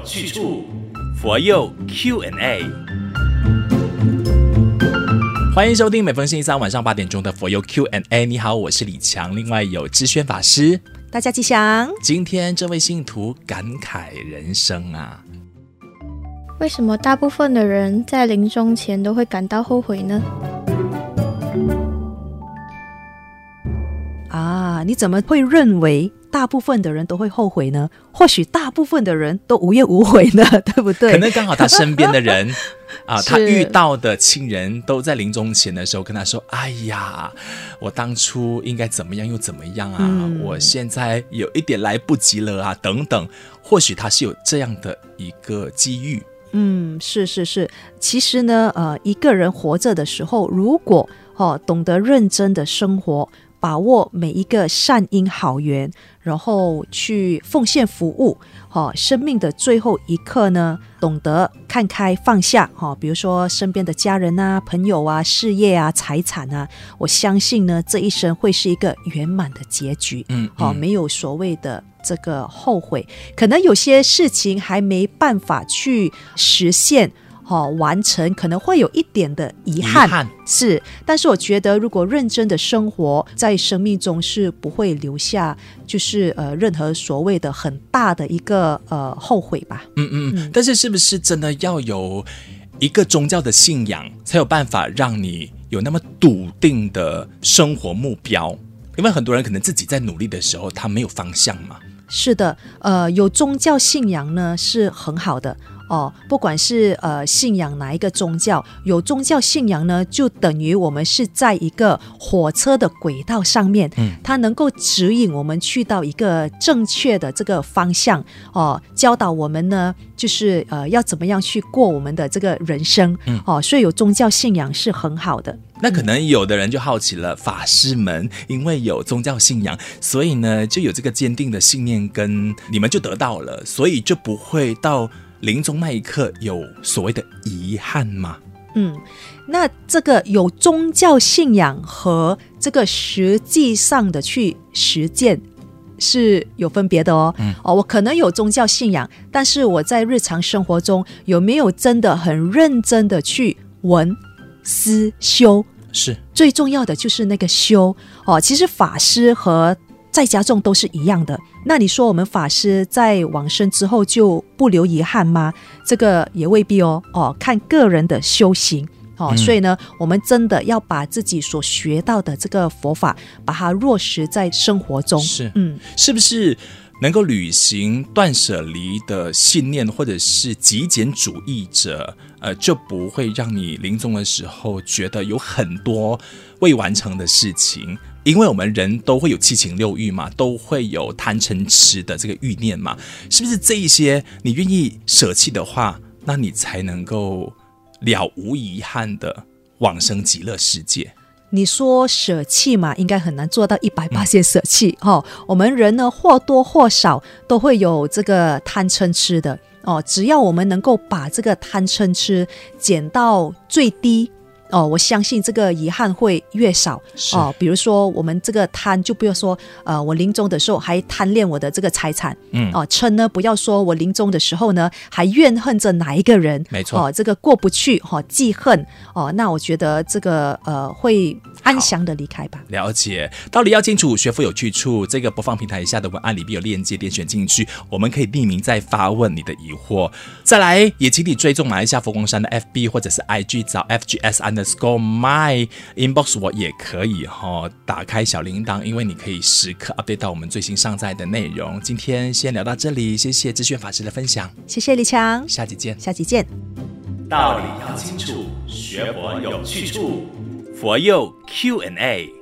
有去处，佛佑 Q&A。欢迎收听每逢星期三晚上八点钟的佛佑 Q&A。你好，我是李强，另外有志轩法师。大家吉祥。今天这位信徒感慨人生啊，为什么大部分的人在临终前都会感到后悔呢？啊，你怎么会认为大部分的人都会后悔呢？或许大部分的人都无怨无悔呢，对不对？可能刚好他身边的人 啊，他遇到的亲人都在临终前的时候跟他说：“哎呀，我当初应该怎么样又怎么样啊？嗯、我现在有一点来不及了啊，等等。”或许他是有这样的一个机遇。嗯，是是是。其实呢，呃，一个人活着的时候，如果哦懂得认真的生活。把握每一个善因好缘，然后去奉献服务，哈，生命的最后一刻呢，懂得看开放下，哈，比如说身边的家人啊、朋友啊、事业啊、财产啊，我相信呢，这一生会是一个圆满的结局，嗯，好，没有所谓的这个后悔，可能有些事情还没办法去实现。哦，完成可能会有一点的遗憾，遗憾是，但是我觉得如果认真的生活在生命中是不会留下，就是呃任何所谓的很大的一个呃后悔吧。嗯嗯，嗯，但是是不是真的要有一个宗教的信仰，才有办法让你有那么笃定的生活目标？因为很多人可能自己在努力的时候，他没有方向嘛。是的，呃，有宗教信仰呢是很好的。哦，不管是呃信仰哪一个宗教，有宗教信仰呢，就等于我们是在一个火车的轨道上面，嗯，它能够指引我们去到一个正确的这个方向，哦，教导我们呢，就是呃要怎么样去过我们的这个人生，嗯，哦，所以有宗教信仰是很好的。那可能有的人就好奇了，法师们因为有宗教信仰，所以呢就有这个坚定的信念，跟你们就得到了，所以就不会到。临终那一刻有所谓的遗憾吗？嗯，那这个有宗教信仰和这个实际上的去实践是有分别的哦。嗯，哦，我可能有宗教信仰，但是我在日常生活中有没有真的很认真的去闻思修？是最重要的就是那个修哦。其实法师和在家中都是一样的。那你说我们法师在往生之后就不留遗憾吗？这个也未必哦。哦，看个人的修行哦。嗯、所以呢，我们真的要把自己所学到的这个佛法，把它落实在生活中。是，嗯，是不是能够履行断舍离的信念，或者是极简主义者，呃，就不会让你临终的时候觉得有很多未完成的事情？因为我们人都会有七情六欲嘛，都会有贪嗔痴的这个欲念嘛，是不是这一些你愿意舍弃的话，那你才能够了无遗憾的往生极乐世界？你说舍弃嘛，应该很难做到一百八十舍弃哦。我们人呢，或多或少都会有这个贪嗔痴的哦。只要我们能够把这个贪嗔痴减到最低。哦，我相信这个遗憾会越少哦。比如说，我们这个贪，就不要说，呃，我临终的时候还贪恋我的这个财产，嗯，哦，嗔呢，不要说我临终的时候呢还怨恨着哪一个人，没错，哦，这个过不去，哈、哦，记恨，哦，那我觉得这个呃会安详的离开吧。了解，道理要清楚，学佛有去处。这个播放平台下的文案里边有链接，点选进去，我们可以匿名再发问你的疑惑。再来，也请你追踪马来西亚佛光山的 FB 或者是 IG，找 FGS underscore my inbox 我也可以哈、哦，打开小铃铛，因为你可以时刻 update 到我们最新上载的内容。今天先聊到这里，谢谢知炫法师的分享，谢谢李强，下期见，下期见。道理要清楚，学佛有去处，佛佑 Q&A。